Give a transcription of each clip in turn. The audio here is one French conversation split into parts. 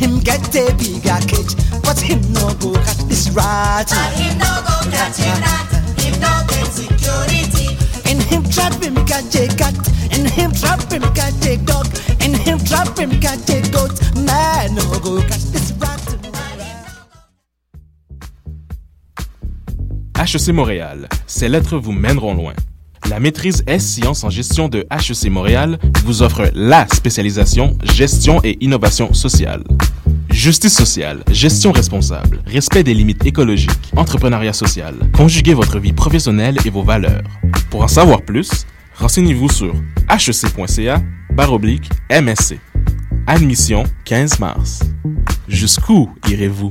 him get a bigger cage, but him no go catch this rat. But him no go catch him rat, him no get security. In him trap him catch a cat, in him trap him catch a dog, in him trap him catch a goat. Man no go catch this rat. HEC Montréal, ces lettres vous mèneront loin. La maîtrise S-Sciences en gestion de HEC Montréal vous offre la spécialisation gestion et innovation sociale. Justice sociale, gestion responsable, respect des limites écologiques, entrepreneuriat social. Conjuguez votre vie professionnelle et vos valeurs. Pour en savoir plus, renseignez-vous sur hec.ca baroblique MSC. Admission 15 mars. Jusqu'où irez-vous?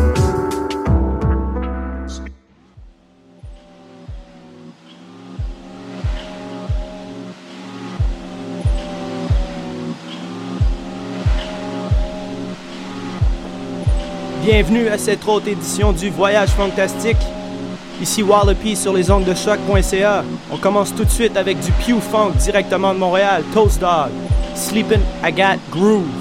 Bienvenue à cette autre édition du Voyage Fantastique. Ici Wallopy sur les ondes de choc.ca. On commence tout de suite avec du Pew Funk directement de Montréal, Toast Dog, Sleepin' Got Groove.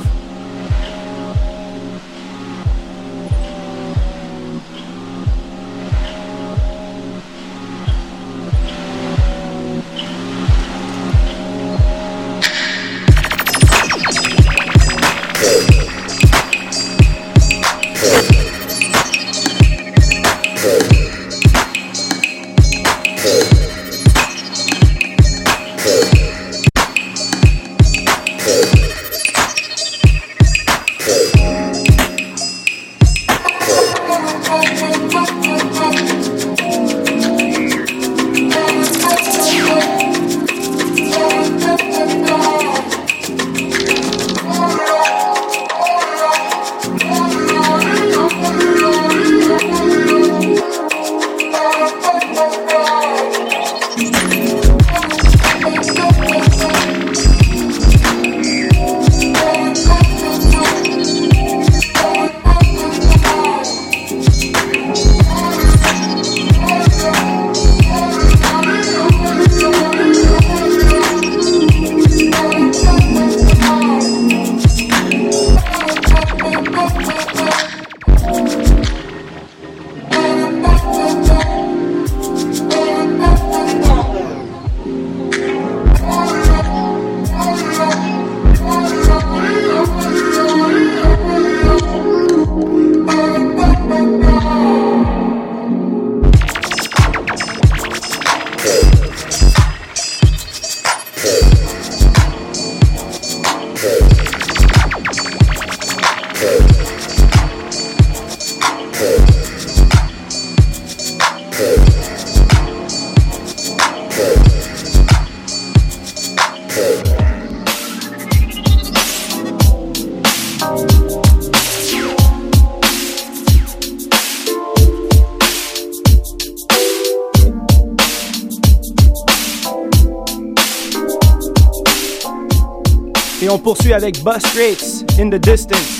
Bus Rates, In the Distance.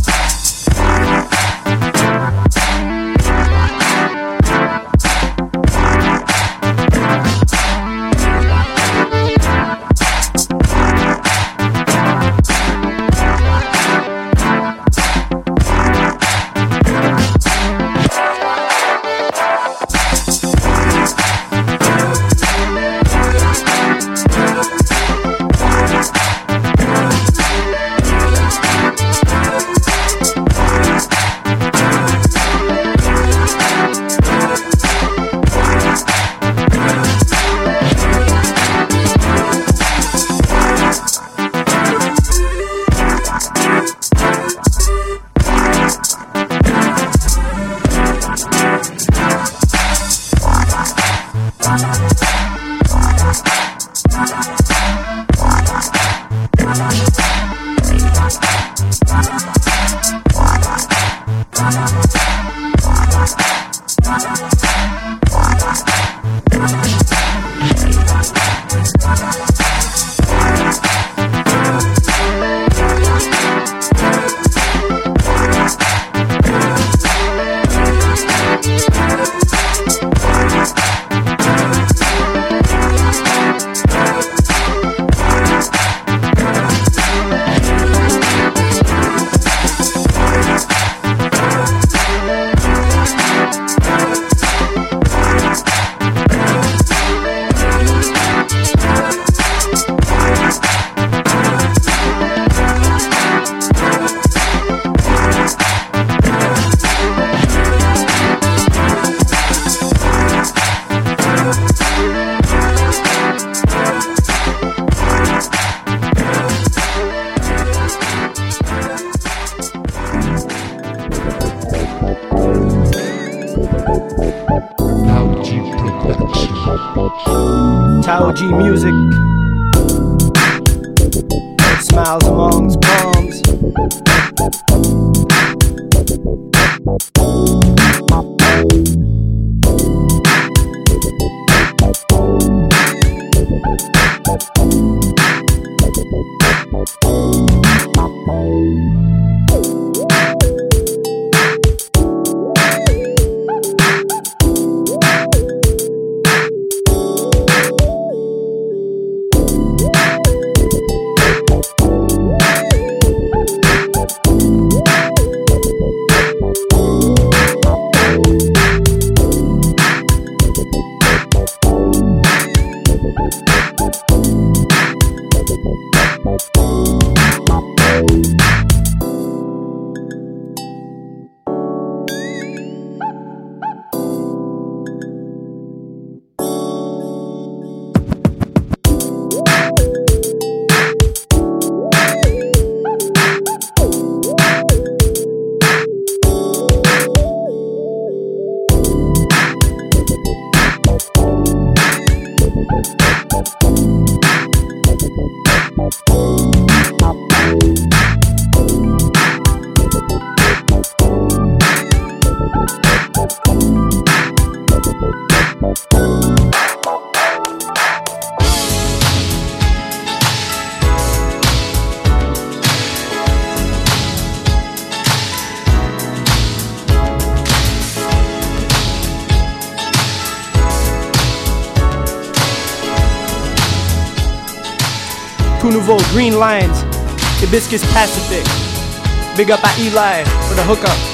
Green Lines, Hibiscus Pacific. Big up à Eli for the hookup.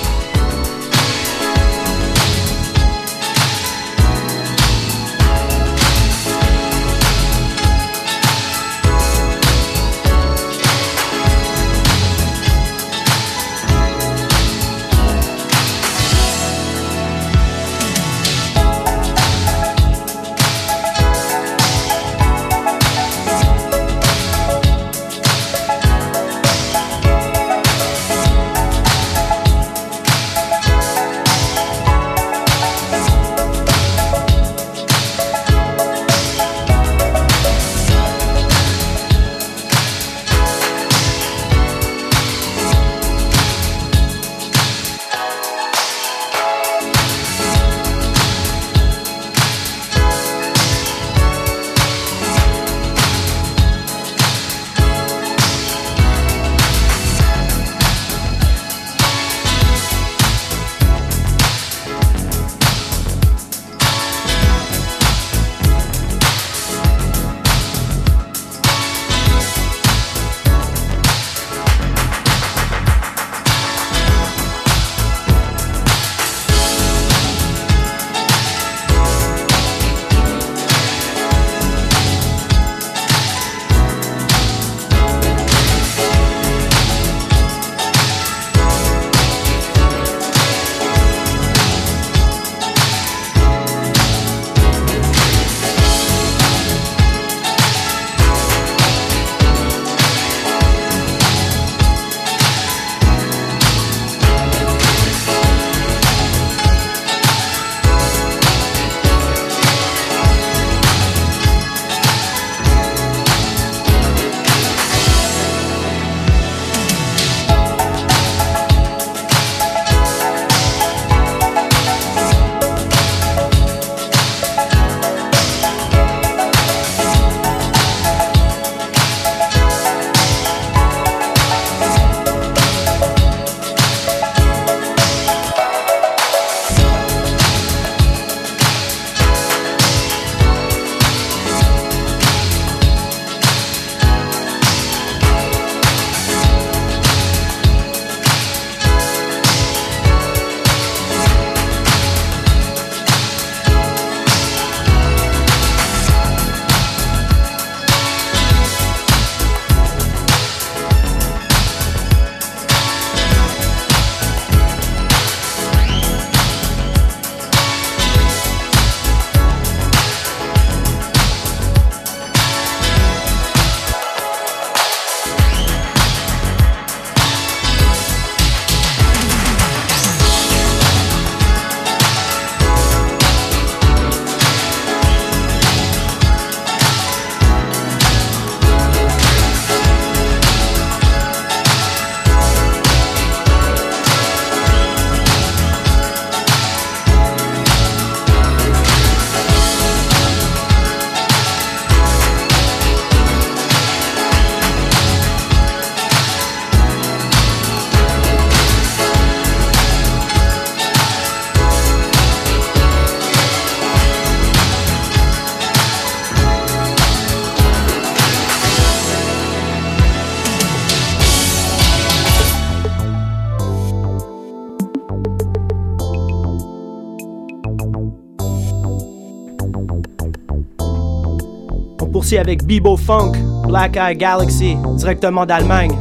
Avec Bibo Funk, Black Eye Galaxy, directement d'Allemagne.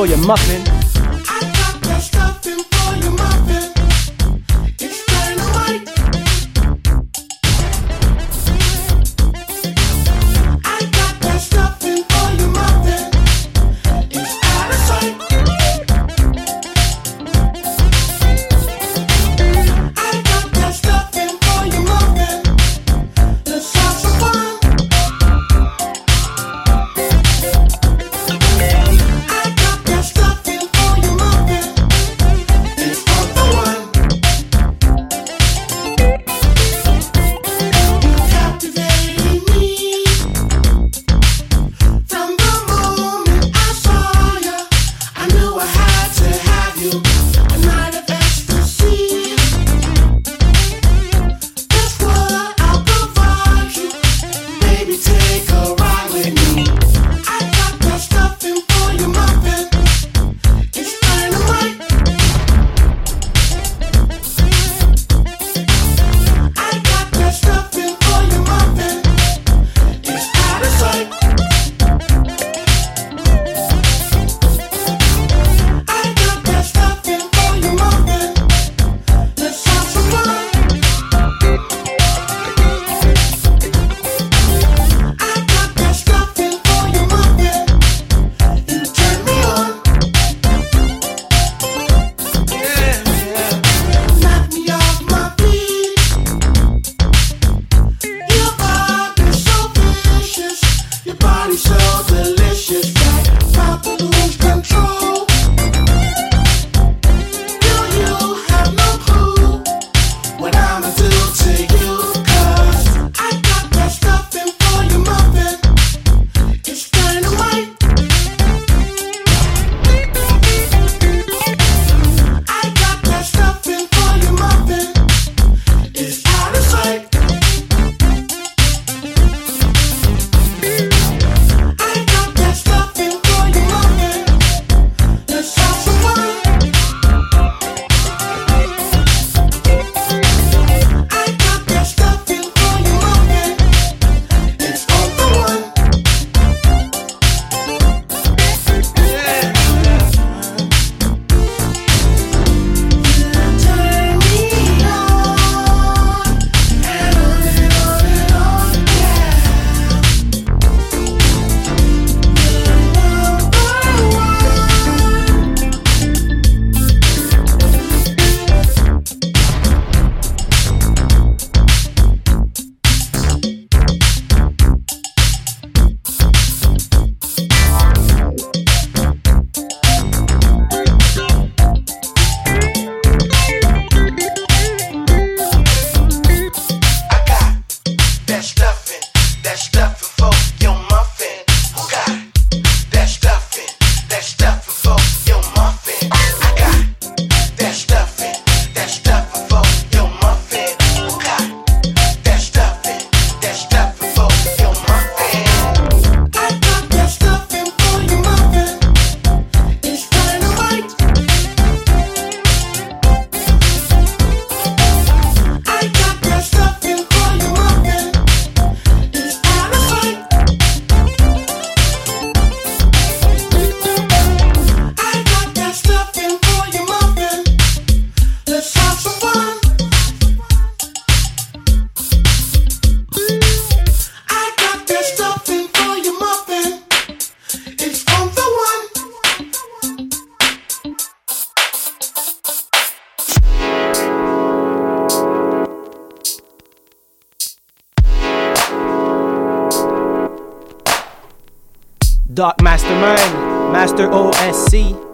For your muffin. I got that stuffing for your muffin. It's dynamite. Mastermind, Master OSC.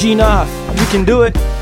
Gene You can do it.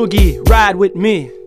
Boogie, ride with me.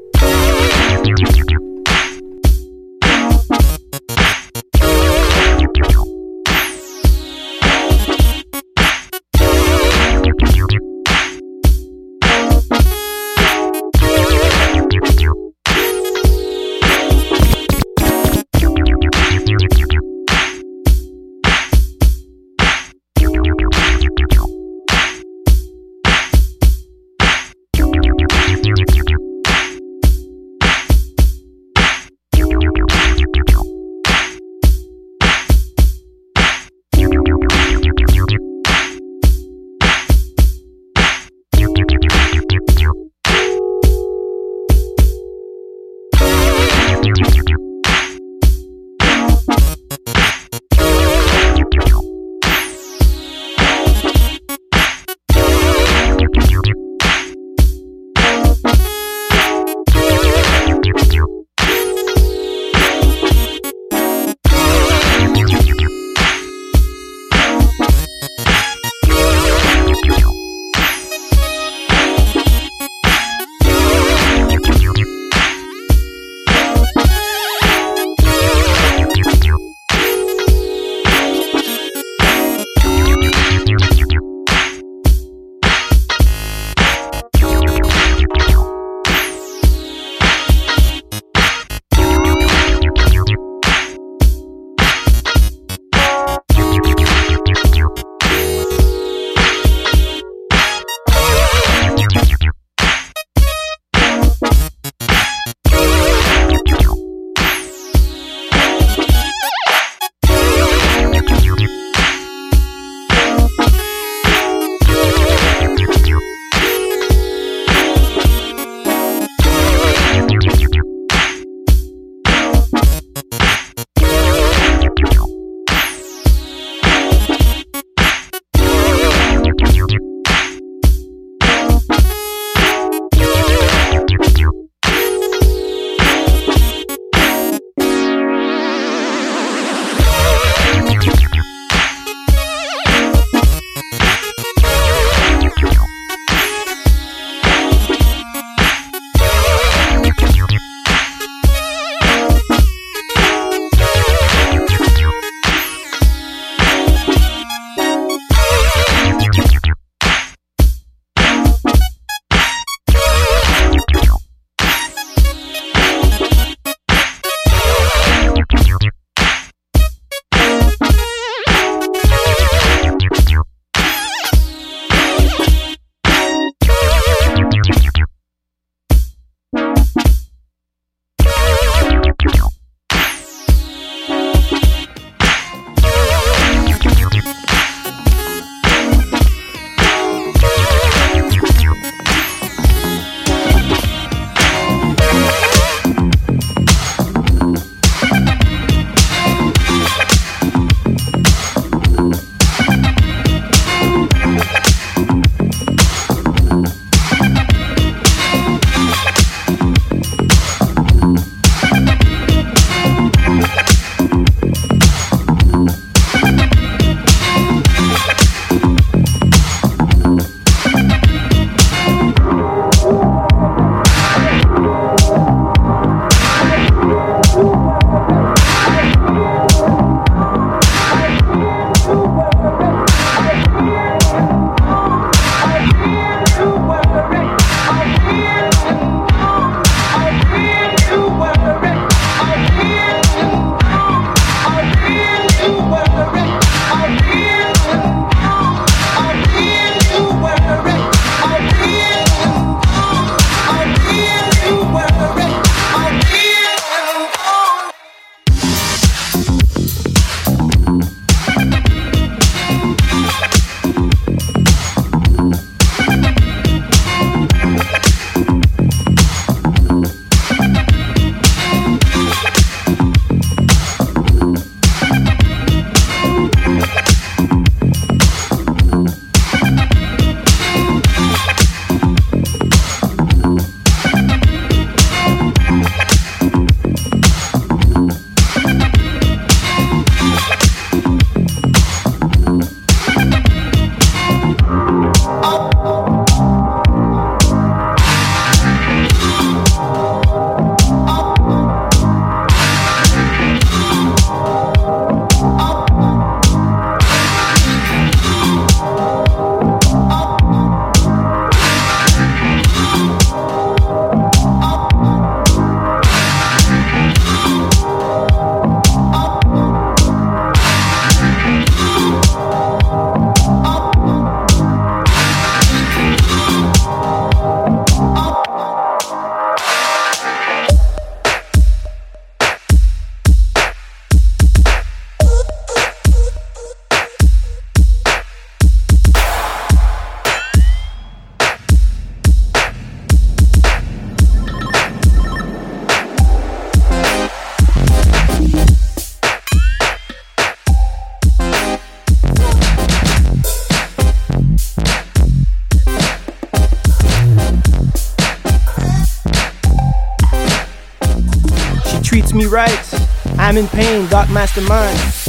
I'm in pain, Dark Mastermind.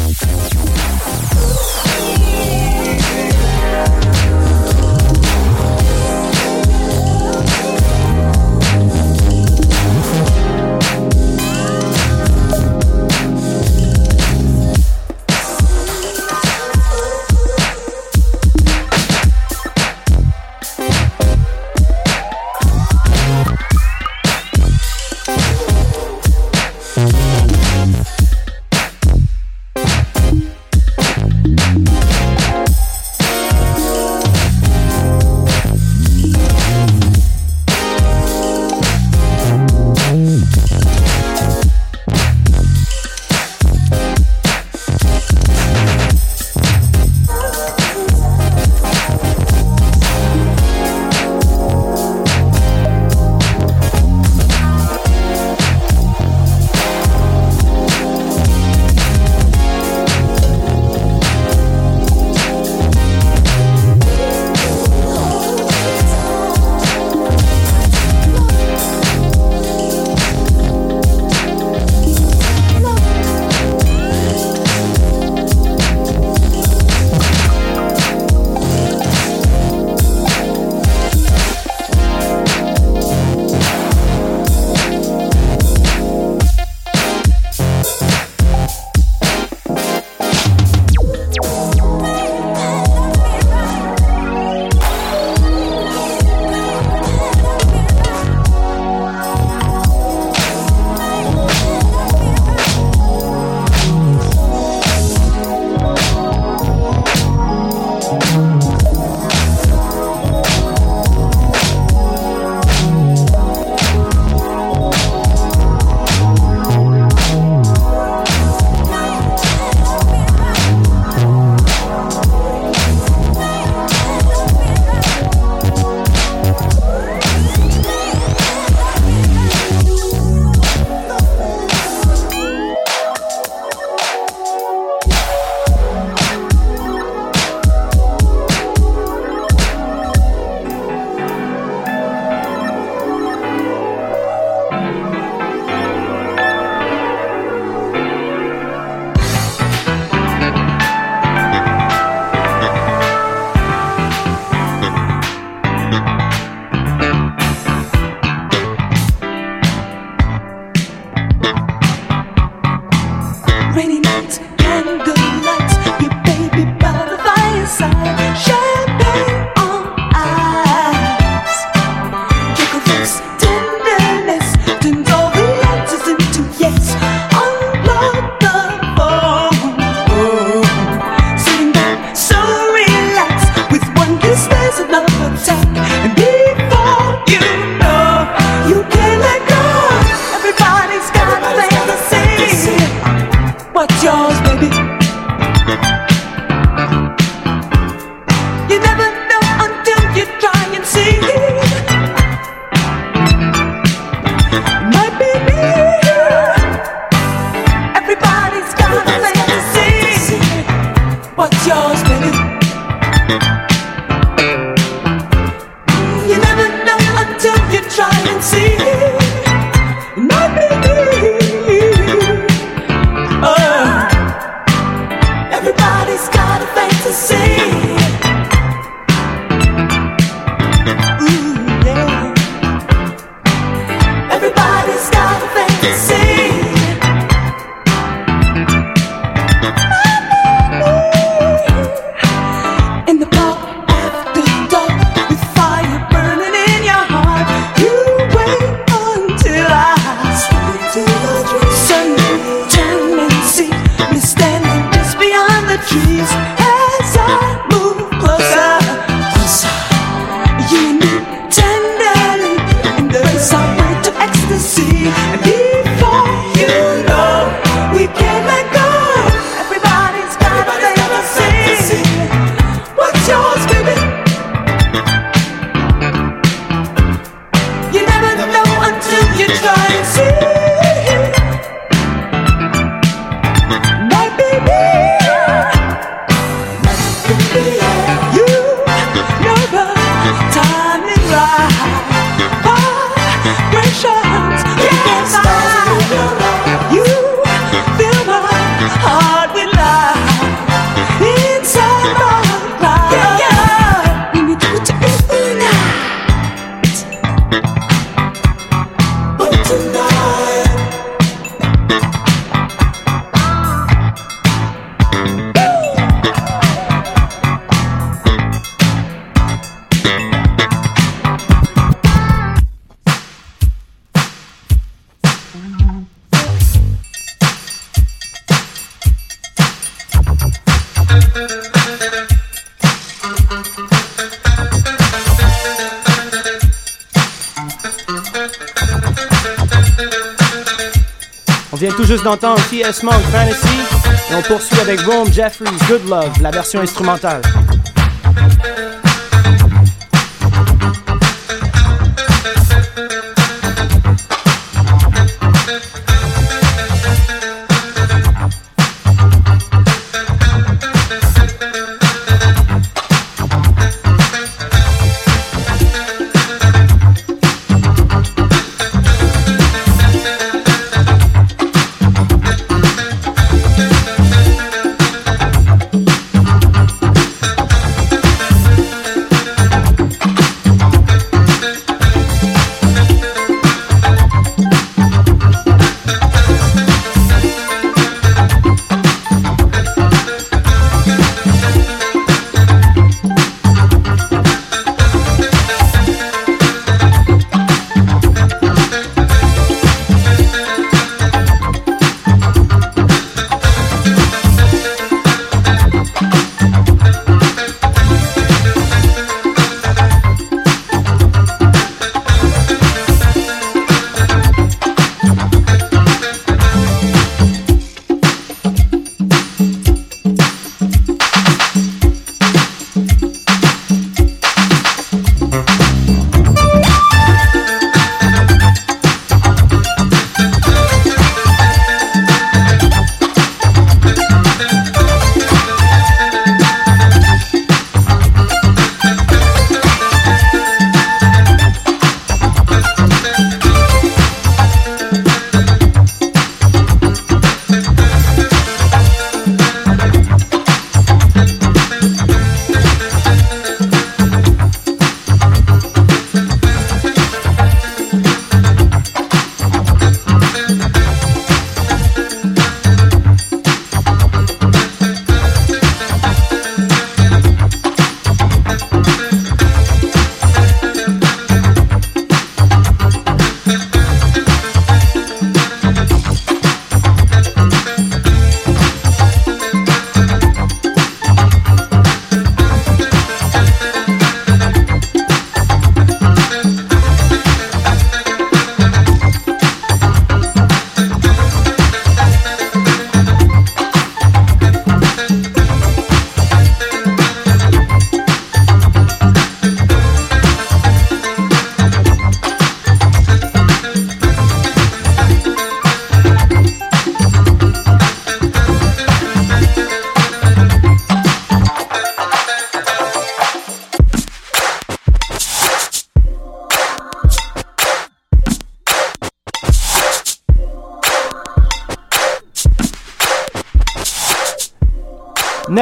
T.S. Monk Fantasy? Et on poursuit avec Rome Jeffries Good Love, la version instrumentale.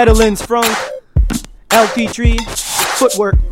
Netherlands Frank, LT3, Footwork.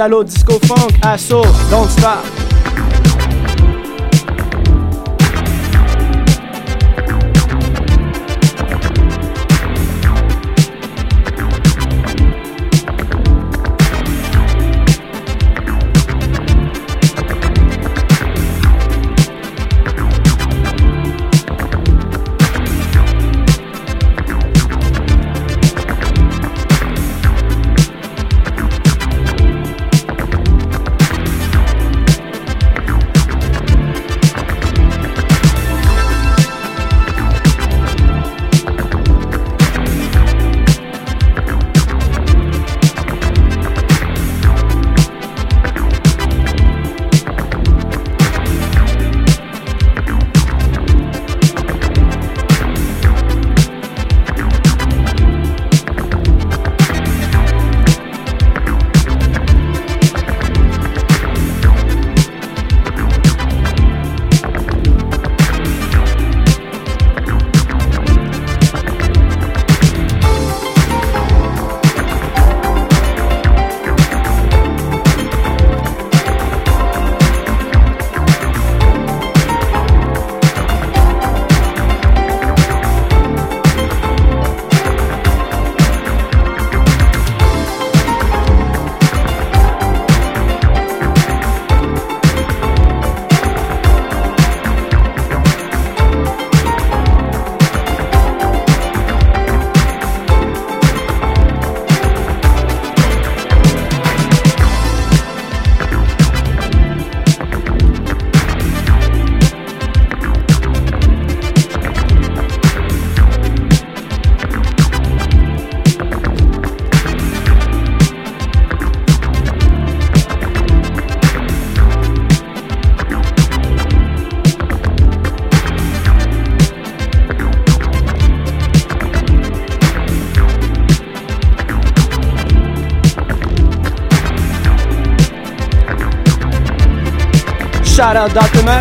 Italo Disco Funk, Asso, Don't Stop. Dr. Matt.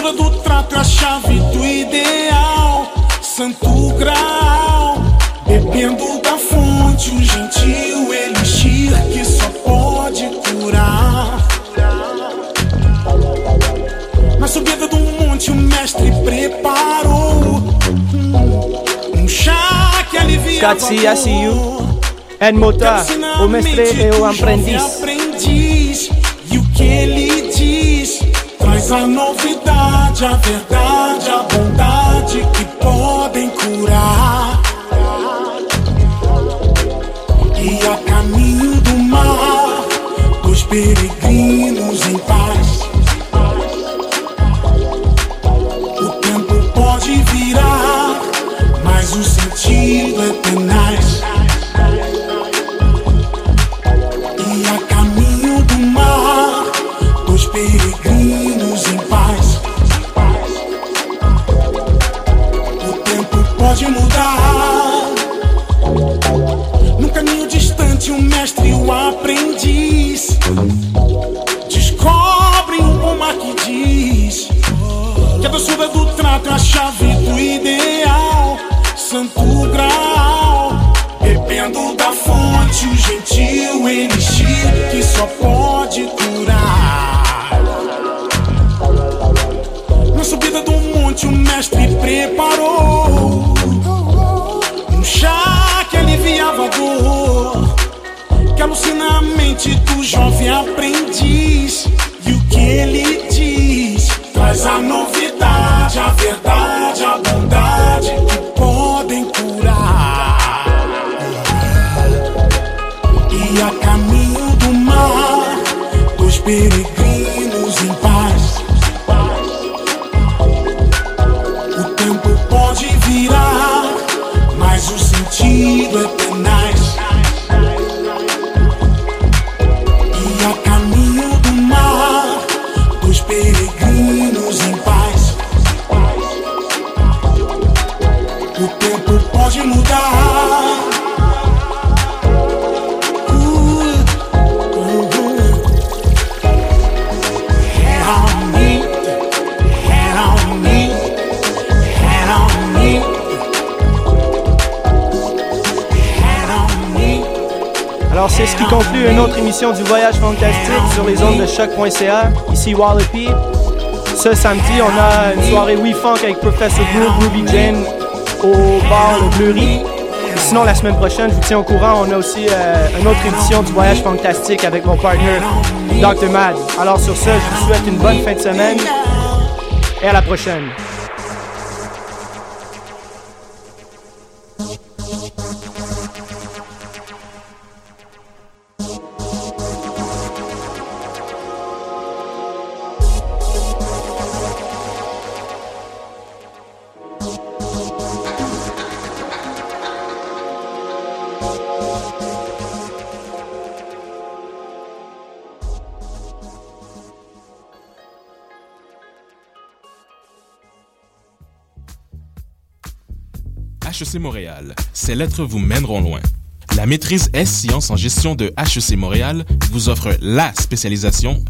Que a doçura do trato é a chave do ideal. Santo grau, bebendo da fonte, um gentil elixir que só pode curar. Na subida do monte, o mestre preparou um chá que alivia a Scott C, I see you. dor. Ed Mota, o mestre e o aprendiz. E o que ele traz a novidade, a verdade, a bondade que podem curar. E a caminho do mar, dos peregrinos alucina a mente do du Voyage Fantastique sur les ondes de choc.ca. Ici Wallopy. Ce samedi, on a une soirée We Funk avec Professor Groove, Ruby Jane au bar Le Bleury. Sinon, la semaine prochaine, je vous tiens au courant, on a aussi euh, une autre édition du Voyage Fantastique avec mon partner Dr. Mad. Alors, sur ce, je vous souhaite une bonne fin de semaine et à la prochaine. HEC Montréal, ces lettres vous mèneront loin. La maîtrise S-Sciences en gestion de HEC Montréal vous offre la spécialisation